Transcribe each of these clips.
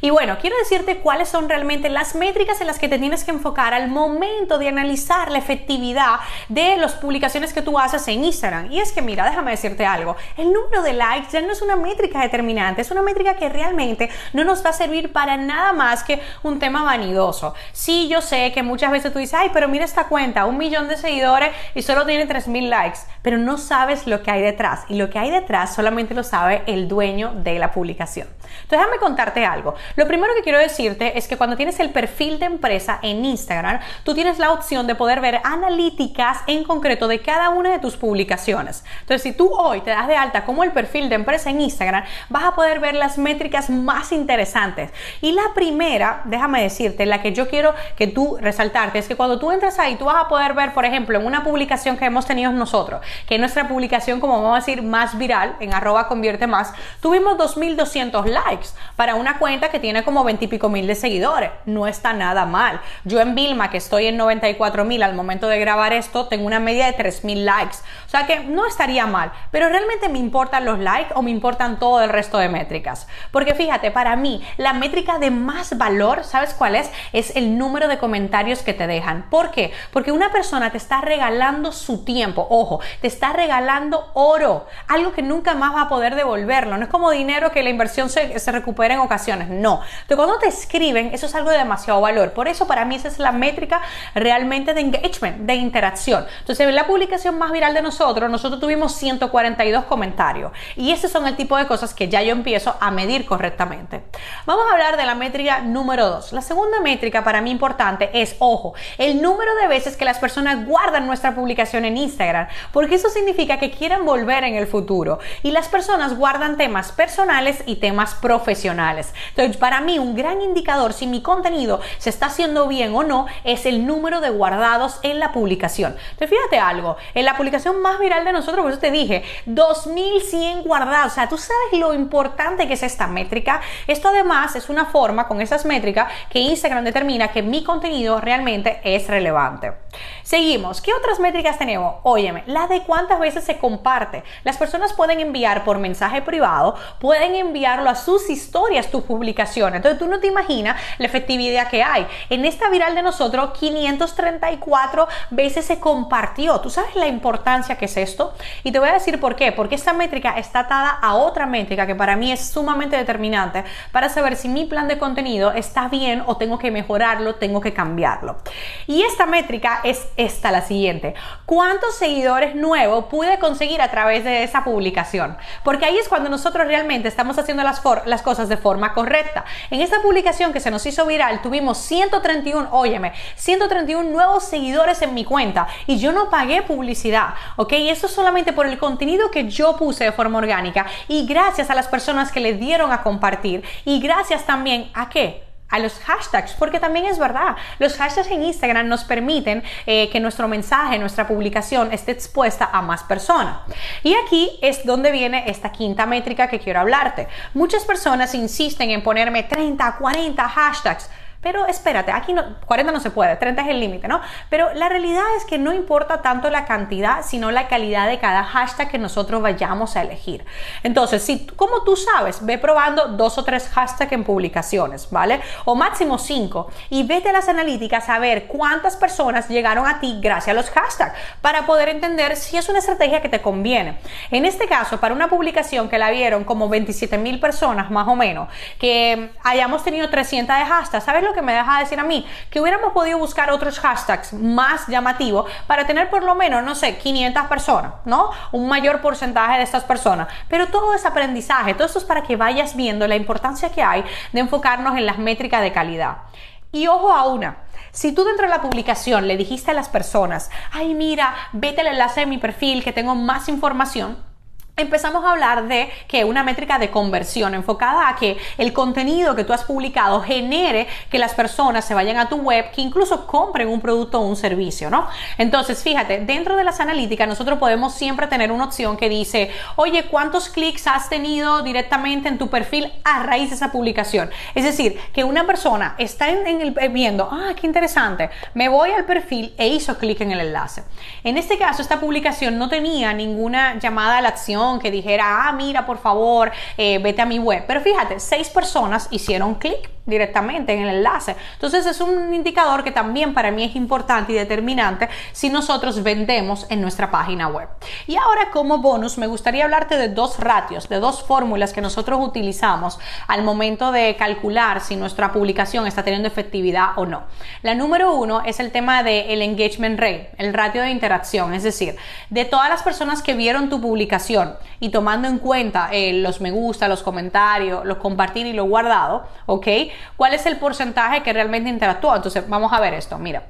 Y bueno, quiero decirte cuáles son realmente las métricas en las que te tienes que enfocar al momento de analizar la efectividad de las publicaciones que tú haces en Instagram. Y es que mira, déjame decirte algo, el número de likes ya no es una métrica determinante, es una métrica que realmente no nos va a servir para nada más que un tema vanidoso. Sí, yo sé que muchas veces tú dices, ay, pero mira esta cuenta, un millón de seguidores y solo tiene 3.000 likes, pero no sabes lo que hay detrás. Y lo que hay detrás solamente lo sabe el dueño de la publicación. Entonces, déjame contarte algo. Lo primero que quiero decirte es que cuando tienes el perfil de empresa en Instagram, tú tienes la opción de poder ver analíticas en concreto de cada una de tus publicaciones. Entonces, si tú hoy te das de alta como el perfil de empresa en Instagram, vas a poder ver las métricas más interesantes. Y la primera, déjame decirte, la que yo quiero que tú resaltarte, es que cuando tú entras ahí, tú vas a poder ver, por ejemplo, en una publicación que hemos tenido nosotros, que es nuestra publicación, como vamos a decir, más viral, en arroba convierte más, tuvimos 2.200 likes para una cuenta que tiene como 20 y pico mil de seguidores. No está nada mal. Yo en Vilma, que estoy en 94 mil al momento de grabar esto, tengo una media de 3 mil likes. O sea que no estaría mal. Pero realmente me importan los likes o me importan todo el resto de métricas. Porque fíjate, para mí, la métrica de más valor, ¿sabes cuál es? Es el número de comentarios que te dejan. ¿Por qué? Porque una persona te está regalando su tiempo. Ojo, te está regalando oro. Algo que nunca más va a poder devolverlo. No es como dinero que la inversión se, se recupera en ocasiones. No no. Entonces, cuando te escriben, eso es algo de demasiado valor. Por eso, para mí, esa es la métrica realmente de engagement, de interacción. Entonces, en la publicación más viral de nosotros, nosotros tuvimos 142 comentarios. Y ese son el tipo de cosas que ya yo empiezo a medir correctamente. Vamos a hablar de la métrica número 2. La segunda métrica para mí importante es, ojo, el número de veces que las personas guardan nuestra publicación en Instagram, porque eso significa que quieren volver en el futuro. Y las personas guardan temas personales y temas profesionales. Entonces, para mí un gran indicador si mi contenido se está haciendo bien o no es el número de guardados en la publicación. Entonces, fíjate algo, en la publicación más viral de nosotros, por eso te dije, 2100 guardados. O sea, tú sabes lo importante que es esta métrica. Esto además es una forma con esas métricas que Instagram determina que mi contenido realmente es relevante. Seguimos. ¿Qué otras métricas tenemos? Óyeme, la de cuántas veces se comparte. Las personas pueden enviar por mensaje privado, pueden enviarlo a sus historias tu publicación entonces tú no te imaginas la efectividad que hay. En esta viral de nosotros, 534 veces se compartió. ¿Tú sabes la importancia que es esto? Y te voy a decir por qué. Porque esta métrica está atada a otra métrica que para mí es sumamente determinante para saber si mi plan de contenido está bien o tengo que mejorarlo, tengo que cambiarlo. Y esta métrica es esta, la siguiente. ¿Cuántos seguidores nuevos pude conseguir a través de esa publicación? Porque ahí es cuando nosotros realmente estamos haciendo las, las cosas de forma correcta. En esta publicación que se nos hizo viral tuvimos 131, óyeme, 131 nuevos seguidores en mi cuenta y yo no pagué publicidad, ¿ok? Y esto solamente por el contenido que yo puse de forma orgánica y gracias a las personas que le dieron a compartir y gracias también a qué? A los hashtags, porque también es verdad, los hashtags en Instagram nos permiten eh, que nuestro mensaje, nuestra publicación esté expuesta a más personas. Y aquí es donde viene esta quinta métrica que quiero hablarte. Muchas personas insisten en ponerme 30, 40 hashtags. Pero espérate, aquí no, 40 no se puede, 30 es el límite, ¿no? Pero la realidad es que no importa tanto la cantidad, sino la calidad de cada hashtag que nosotros vayamos a elegir. Entonces, si, como tú sabes, ve probando dos o tres hashtags en publicaciones, ¿vale? O máximo cinco. Y vete a las analíticas a ver cuántas personas llegaron a ti gracias a los hashtags para poder entender si es una estrategia que te conviene. En este caso, para una publicación que la vieron como 27 mil personas más o menos, que hayamos tenido 300 de hashtags, ¿sabes lo que me deja decir a mí? Que hubiéramos podido buscar otros hashtags más llamativos para tener por lo menos, no sé, 500 personas, ¿no? Un mayor porcentaje de estas personas. Pero todo es aprendizaje, todo esto es para que vayas viendo la importancia que hay de enfocarnos en las métricas de calidad. Y ojo a una, si tú dentro de la publicación le dijiste a las personas, ay mira, vete al enlace de mi perfil que tengo más información, empezamos a hablar de que una métrica de conversión enfocada a que el contenido que tú has publicado genere que las personas se vayan a tu web, que incluso compren un producto o un servicio, ¿no? Entonces, fíjate, dentro de las analíticas nosotros podemos siempre tener una opción que dice, oye, ¿cuántos clics has tenido directamente en tu perfil a raíz de esa publicación? Es decir, que una persona está en, el, eh, viendo, ah, qué interesante, me voy al perfil e hizo clic en el enlace. En este caso, esta publicación no tenía ninguna llamada a la acción que dijera, ah, mira, por favor, eh, vete a mi web. Pero fíjate, seis personas hicieron clic directamente en el enlace. Entonces es un indicador que también para mí es importante y determinante si nosotros vendemos en nuestra página web. Y ahora como bonus me gustaría hablarte de dos ratios, de dos fórmulas que nosotros utilizamos al momento de calcular si nuestra publicación está teniendo efectividad o no. La número uno es el tema del engagement rate, el ratio de interacción, es decir, de todas las personas que vieron tu publicación y tomando en cuenta eh, los me gusta, los comentarios, los compartir y lo guardado, ¿ok? ¿Cuál es el porcentaje que realmente interactúa? Entonces, vamos a ver esto, mira.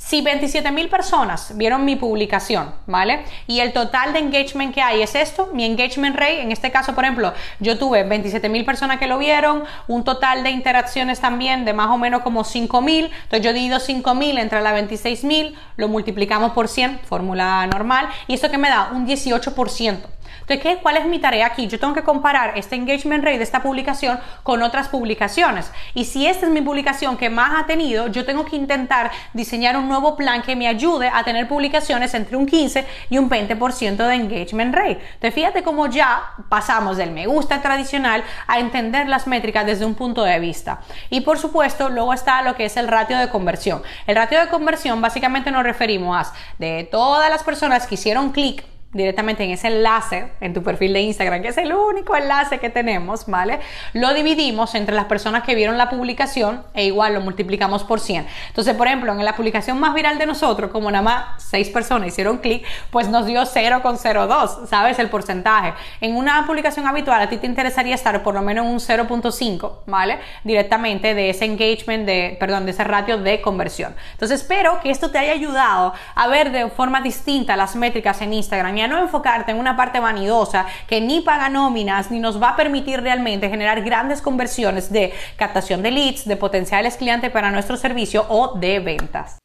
Si 27 mil personas vieron mi publicación, ¿vale? Y el total de engagement que hay es esto, mi engagement rate, en este caso, por ejemplo, yo tuve 27 mil personas que lo vieron, un total de interacciones también de más o menos como 5 mil, entonces yo divido 5 mil entre las 26 mil, lo multiplicamos por 100, fórmula normal, y esto que me da un 18%. Entonces, ¿cuál es mi tarea aquí? Yo tengo que comparar este engagement rate de esta publicación con otras publicaciones. Y si esta es mi publicación que más ha tenido, yo tengo que intentar diseñar un nuevo plan que me ayude a tener publicaciones entre un 15 y un 20% de engagement rate. Entonces, fíjate cómo ya pasamos del me gusta tradicional a entender las métricas desde un punto de vista. Y por supuesto, luego está lo que es el ratio de conversión. El ratio de conversión básicamente nos referimos a de todas las personas que hicieron clic directamente en ese enlace en tu perfil de Instagram, que es el único enlace que tenemos, ¿vale? Lo dividimos entre las personas que vieron la publicación e igual lo multiplicamos por 100. Entonces, por ejemplo, en la publicación más viral de nosotros, como nada más 6 personas hicieron clic, pues nos dio 0,02, ¿sabes? El porcentaje. En una publicación habitual a ti te interesaría estar por lo menos en un 0.5, ¿vale? Directamente de ese engagement, de, perdón, de ese ratio de conversión. Entonces, espero que esto te haya ayudado a ver de forma distinta las métricas en Instagram no enfocarte en una parte vanidosa que ni paga nóminas ni nos va a permitir realmente generar grandes conversiones de captación de leads, de potenciales clientes para nuestro servicio o de ventas.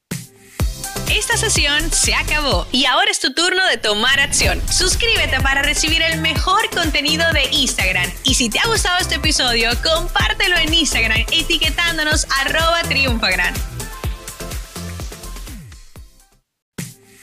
Esta sesión se acabó y ahora es tu turno de tomar acción. Suscríbete para recibir el mejor contenido de Instagram. Y si te ha gustado este episodio, compártelo en Instagram etiquetándonos arroba triunfagran.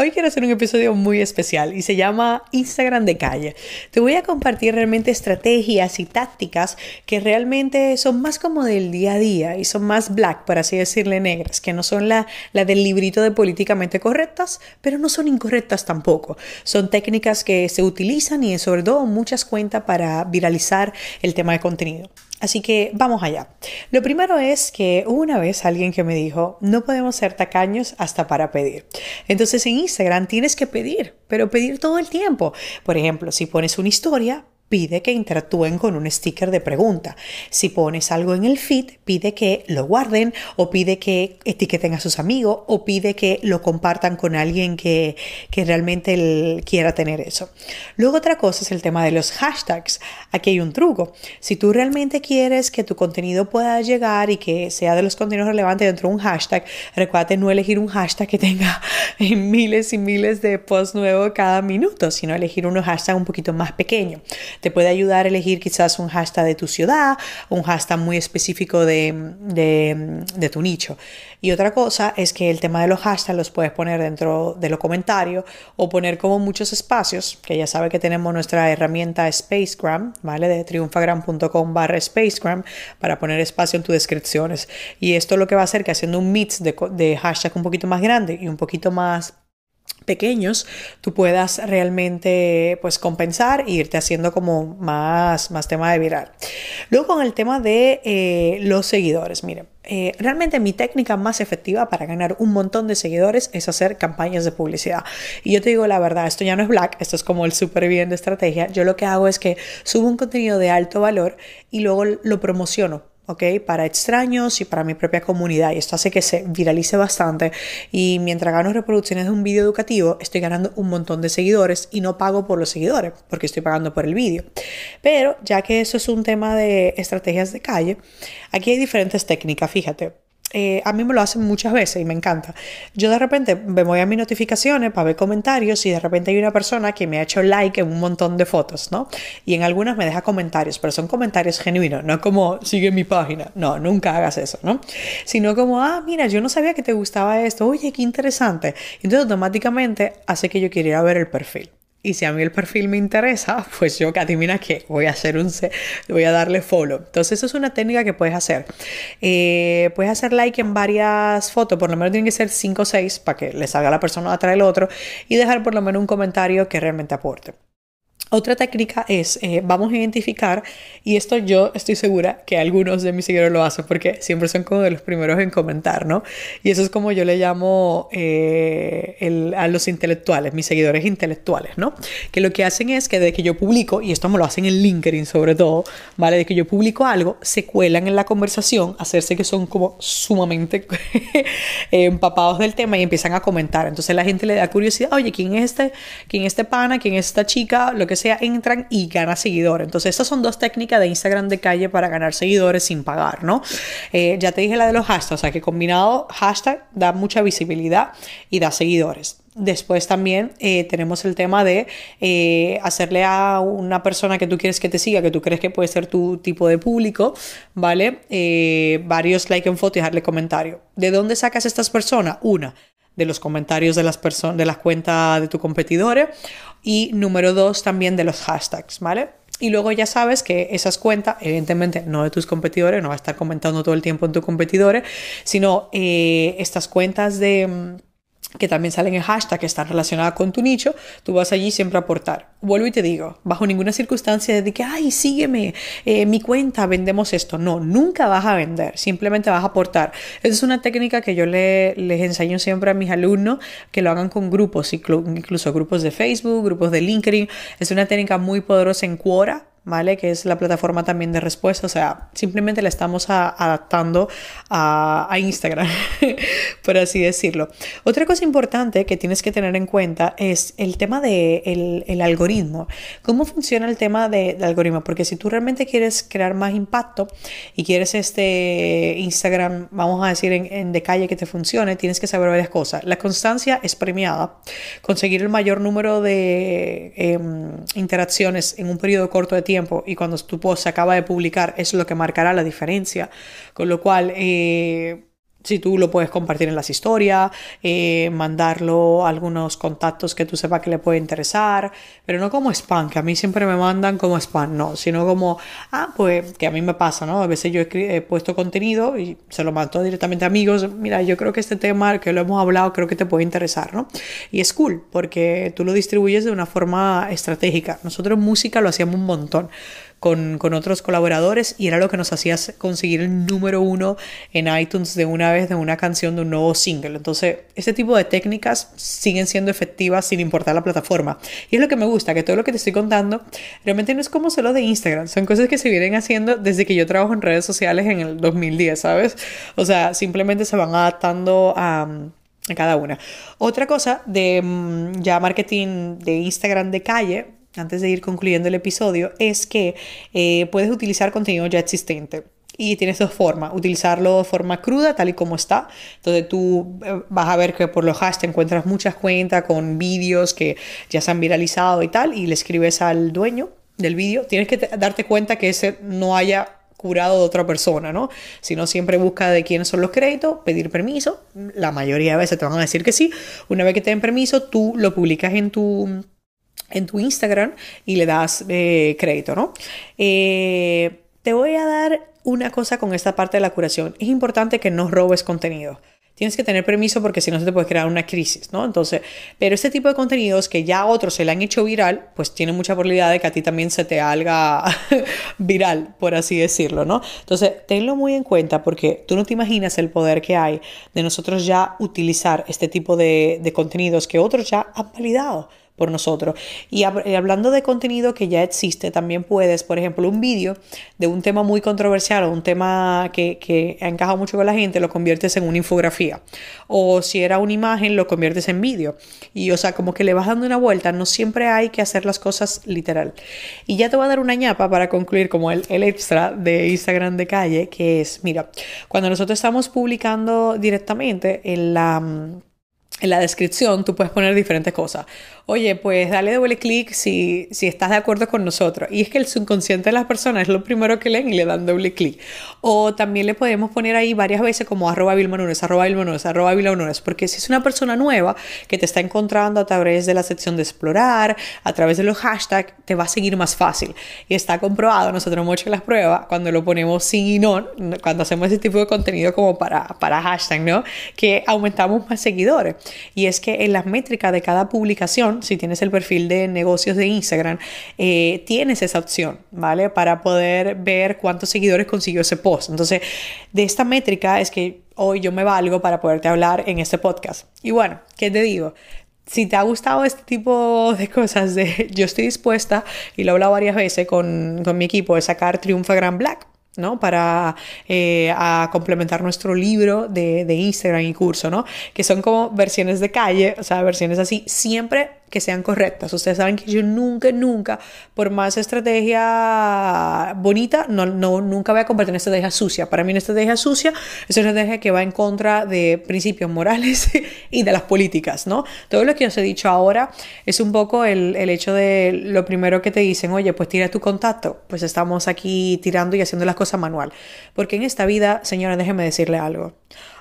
Hoy quiero hacer un episodio muy especial y se llama Instagram de calle. Te voy a compartir realmente estrategias y tácticas que realmente son más como del día a día y son más black, por así decirle, negras, que no son la, la del librito de políticamente correctas, pero no son incorrectas tampoco. Son técnicas que se utilizan y sobre todo muchas cuentas para viralizar el tema de contenido. Así que vamos allá. Lo primero es que una vez alguien que me dijo, no podemos ser tacaños hasta para pedir. Entonces en Instagram tienes que pedir, pero pedir todo el tiempo. Por ejemplo, si pones una historia, pide que interactúen con un sticker de pregunta. Si pones algo en el feed, pide que lo guarden o pide que etiqueten a sus amigos o pide que lo compartan con alguien que, que realmente quiera tener eso. Luego otra cosa es el tema de los hashtags. Aquí hay un truco. Si tú realmente quieres que tu contenido pueda llegar y que sea de los contenidos relevantes dentro de un hashtag, recuerda no elegir un hashtag que tenga miles y miles de posts nuevos cada minuto, sino elegir unos hashtags un poquito más pequeños. Te puede ayudar a elegir quizás un hashtag de tu ciudad, un hashtag muy específico de, de, tu nicho. Y otra cosa es que el tema de los hashtags los puedes poner dentro de los comentarios o poner como muchos espacios, que ya sabe que tenemos nuestra herramienta Spacegram, ¿vale? De triunfagram.com barra Spacegram para poner espacio en tus descripciones. Y esto lo que va a hacer que haciendo un mix de, de hashtag un poquito más grande y un poquito más pequeños tú puedas realmente pues compensar e irte haciendo como más, más tema de viral. Luego con el tema de eh, los seguidores, miren, eh, realmente mi técnica más efectiva para ganar un montón de seguidores es hacer campañas de publicidad. Y yo te digo la verdad, esto ya no es black, esto es como el súper bien de estrategia. Yo lo que hago es que subo un contenido de alto valor y luego lo promociono ¿ok? Para extraños y para mi propia comunidad. Y esto hace que se viralice bastante. Y mientras gano reproducciones de un vídeo educativo, estoy ganando un montón de seguidores y no pago por los seguidores, porque estoy pagando por el vídeo. Pero ya que eso es un tema de estrategias de calle, aquí hay diferentes técnicas, fíjate. Eh, a mí me lo hacen muchas veces y me encanta. Yo de repente me voy a mis notificaciones para ver comentarios y de repente hay una persona que me ha hecho like en un montón de fotos, ¿no? Y en algunas me deja comentarios, pero son comentarios genuinos, no como sigue mi página. No, nunca hagas eso, ¿no? Sino como, ah, mira, yo no sabía que te gustaba esto, oye, qué interesante. Entonces automáticamente hace que yo quiera ver el perfil. Y si a mí el perfil me interesa, pues yo, adivina qué, voy a hacer un, voy a darle follow. Entonces, eso es una técnica que puedes hacer. Eh, puedes hacer like en varias fotos, por lo menos tienen que ser 5 o 6 para que le salga la persona atrás del otro y dejar por lo menos un comentario que realmente aporte. Otra técnica es, eh, vamos a identificar, y esto yo estoy segura que algunos de mis seguidores lo hacen porque siempre son como de los primeros en comentar, ¿no? Y eso es como yo le llamo eh, a los intelectuales, mis seguidores intelectuales, ¿no? Que lo que hacen es que de que yo publico, y esto me lo hacen en LinkedIn sobre todo, ¿vale? De que yo publico algo, se cuelan en la conversación, hacerse que son como sumamente empapados del tema y empiezan a comentar. Entonces la gente le da curiosidad, oye, ¿quién es este, quién es este pana, quién es esta chica? Que sea, entran y ganan seguidores. Entonces, estas son dos técnicas de Instagram de calle para ganar seguidores sin pagar, ¿no? Eh, ya te dije la de los hashtags, o sea que combinado hashtag da mucha visibilidad y da seguidores. Después también eh, tenemos el tema de eh, hacerle a una persona que tú quieres que te siga, que tú crees que puede ser tu tipo de público, ¿vale? varios like en foto y dejarle comentario. ¿De dónde sacas estas personas? Una, de los comentarios de las personas, de las cuentas de tu competidores y número dos también de los hashtags, ¿vale? Y luego ya sabes que esas cuentas, evidentemente no de tus competidores, no va a estar comentando todo el tiempo en tus competidores, sino eh, estas cuentas de mm, que también salen en hashtag que están relacionadas con tu nicho, tú vas allí siempre a aportar. Vuelvo y te digo, bajo ninguna circunstancia de que, ay, sígueme, eh, mi cuenta, vendemos esto. No, nunca vas a vender, simplemente vas a aportar. Esa es una técnica que yo les enseño siempre a mis alumnos, que lo hagan con grupos, incluso grupos de Facebook, grupos de LinkedIn. Es una técnica muy poderosa en Quora, ¿vale? Que es la plataforma también de respuesta, o sea, simplemente la estamos adaptando a, Instagram, por así decirlo. Otra cosa importante que tienes que tener en cuenta es el tema del el algoritmo. ¿Cómo funciona el tema del algoritmo? Porque si tú realmente quieres crear más impacto y quieres este Instagram, vamos a decir, en, de calle que te funcione, tienes que saber varias cosas. La constancia es premiada. Conseguir el mayor número de em, interacciones en un periodo corto de tiempo y cuando tu post se acaba de publicar es lo que marcará la diferencia. Con lo cual, eh, si tú lo puedes compartir en las historias, eh, mandarlo a algunos contactos que tú sepas que le puede interesar, pero no como spam, que a mí siempre me mandan como spam, no, sino como, ah, pues que a mí me pasa, ¿no? A veces yo he, puesto contenido y se lo mando directamente a amigos, mira, yo creo que este tema que lo hemos hablado creo que te puede interesar, ¿no? Y es cool, porque tú lo distribuyes de una forma estratégica. Nosotros música lo hacíamos un montón con, otros colaboradores y era lo que nos hacía conseguir el número uno en iTunes de una vez de una canción de un nuevo single. Entonces, este tipo de técnicas siguen siendo efectivas sin importar la plataforma. Y es lo que me gusta, que todo lo que te estoy contando realmente no es como solo de Instagram, son cosas que se vienen haciendo desde que yo trabajo en redes sociales en el 2010, ¿sabes? O sea, simplemente se van adaptando a cada una. Otra cosa de mm, ya marketing de Instagram de calle, antes de ir concluyendo el episodio, es que eh, puedes utilizar contenido ya existente. Y tienes dos formas, utilizarlo de forma cruda, tal y como está. Entonces tú eh, vas a ver que por los hashtags encuentras muchas cuentas con vídeos que ya se han viralizado y tal, y le escribes al dueño del vídeo. Tienes que darte cuenta que ese no haya curado de otra persona, ¿no? Sino siempre busca de quiénes son los créditos, pedir permiso. La mayoría de veces te van a decir que sí. Una vez que te den permiso, tú lo publicas en tu en tu Instagram y le das eh, crédito, ¿no? Eh, te voy a dar una cosa con esta parte de la curación. Es importante que no robes contenido. tienes que tener permiso porque si no se te puede crear una crisis, ¿no? Entonces, pero este tipo de contenidos que ya a otros se le han hecho viral, pues tiene mucha probabilidad de que a ti también se te haga viral, por así decirlo, ¿no? Entonces, tenlo muy en cuenta porque tú no te imaginas el poder que hay de nosotros ya utilizar este tipo de, de contenidos que otros ya han validado por nosotros. Y, hablando de contenido que ya existe, también puedes, por ejemplo, un vídeo de un tema muy controversial o un tema que, que ha encajado mucho con la gente, lo conviertes en una infografía. O si era una imagen, lo conviertes en vídeo. Y o sea, como que le vas dando una vuelta, no siempre hay que hacer las cosas literal. Y ya te voy a dar una ñapa para concluir como el, el extra de Instagram de calle, que es, mira, cuando nosotros estamos publicando directamente en la en la descripción tú puedes poner diferentes cosas oye, pues dale doble clic si, si estás de acuerdo con nosotros. Y es que el subconsciente de las personas es lo primero que leen y le dan doble clic. O también le podemos poner ahí varias veces como arroba Vilma arroba Vilma arroba Vilma porque si es una persona nueva que te está encontrando a través de la sección de explorar, a través de los hashtags, te va a seguir más fácil. Y está comprobado, nosotros hemos hecho las pruebas, cuando lo ponemos sin y no, cuando hacemos ese tipo de contenido como para, para hashtag, ¿no? Que aumentamos más seguidores. Y es que en las métricas de cada publicación, si tienes el perfil de negocios de Instagram, eh, tienes esa opción, ¿vale? Para poder ver cuántos seguidores consiguió ese post. Entonces, de esta métrica es que hoy yo me valgo para poderte hablar en este podcast. Y bueno, ¿qué te digo? si te ha gustado este tipo de cosas, de, yo estoy dispuesta, y lo he hablado varias veces con, con mi equipo, de sacar Triunfa Black. ¿no? Para eh, a complementar nuestro libro de, de, Instagram y curso, ¿no? Que son como versiones de calle, o sea, versiones así, siempre que sean correctas. Ustedes saben que yo nunca, nunca, por más estrategia bonita, no, no, nunca voy a compartir una estrategia sucia. Para mí una estrategia sucia es una estrategia que va en contra de principios morales y de las políticas, ¿no? Todo lo que os he dicho ahora es un poco el, el hecho de lo primero que te dicen, oye, pues tira tu contacto. Pues estamos aquí tirando y haciendo las cosas manual. Porque en esta vida, señora, déjeme decirle algo.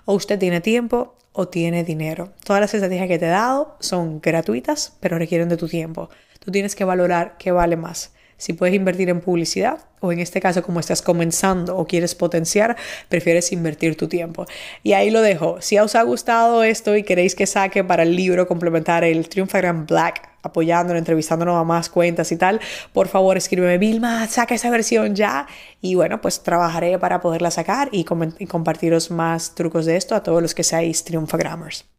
O usted tiene tiempo o tiene dinero. Todas las estrategias que te he dado son gratuitas, pero requieren de tu tiempo. Tú tienes que valorar qué vale más. Si puedes invertir en publicidad o en este caso como estás comenzando o quieres potenciar, prefieres invertir tu tiempo. Y ahí lo dejo. Si os ha gustado esto y queréis que saque para el libro complementar el Triumfagram Black, apoyándolo, entrevistándonos a más cuentas y tal, por favor escríbeme, Vilma, saca esa versión ya. Y bueno, pues trabajaré para poderla sacar y, y compartiros más trucos de esto a todos los que seáis Triumfagrammers.